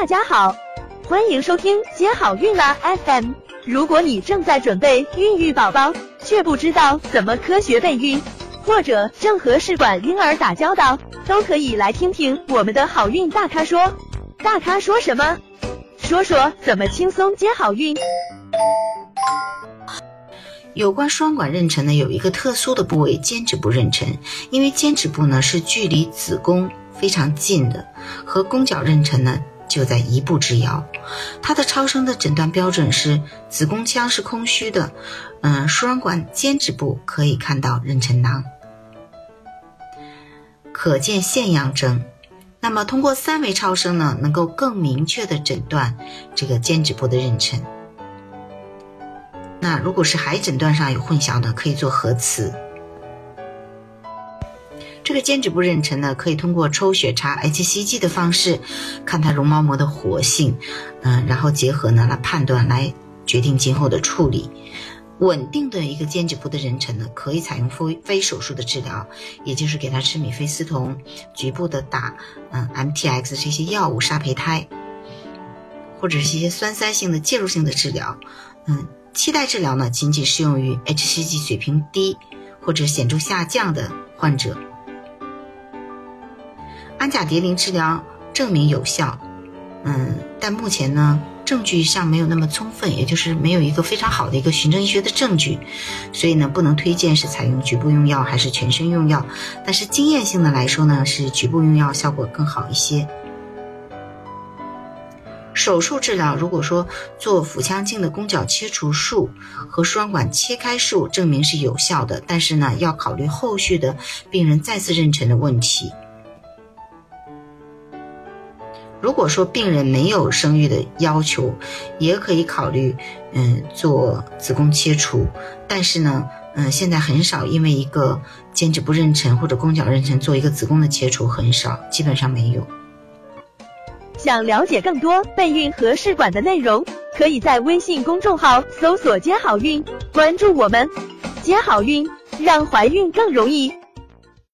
大家好，欢迎收听接好运啦 FM。如果你正在准备孕育宝宝，却不知道怎么科学备孕，或者正和试管婴儿打交道，都可以来听听我们的好运大咖说。大咖说什么？说说怎么轻松接好运。有关双管妊娠呢，有一个特殊的部位——尖指部妊娠。因为尖指部呢是距离子宫非常近的，和宫角妊娠呢就在一步之遥。它的超声的诊断标准是子宫腔是空虚的，嗯，输卵管尖指部可以看到妊娠囊，可见腺样征。那么通过三维超声呢，能够更明确的诊断这个尖指部的妊娠。那如果是还诊断上有混淆呢，可以做核磁。这个尖指部妊娠呢，可以通过抽血查 hCG 的方式，看它绒毛膜的活性，嗯，然后结合呢来判断，来决定今后的处理。稳定的一个尖指部的妊娠呢，可以采用非非手术的治疗，也就是给他吃米非司酮，局部的打嗯 MTX 这些药物杀胚胎，或者是一些栓塞性的介入性的治疗，嗯。期待治疗呢，仅仅适用于 hCG 水平低或者显著下降的患者。氨甲蝶呤治疗证明有效，嗯，但目前呢，证据上没有那么充分，也就是没有一个非常好的一个循证医学的证据，所以呢，不能推荐是采用局部用药还是全身用药。但是经验性的来说呢，是局部用药效果更好一些。手术治疗，如果说做腹腔镜的宫角切除术和输卵管切开术证明是有效的，但是呢，要考虑后续的病人再次妊娠的问题。如果说病人没有生育的要求，也可以考虑嗯做子宫切除，但是呢，嗯现在很少因为一个尖指部妊娠或者宫角妊娠做一个子宫的切除，很少，基本上没有。想了解更多备孕和试管的内容，可以在微信公众号搜索“接好运”，关注我们，接好运，让怀孕更容易。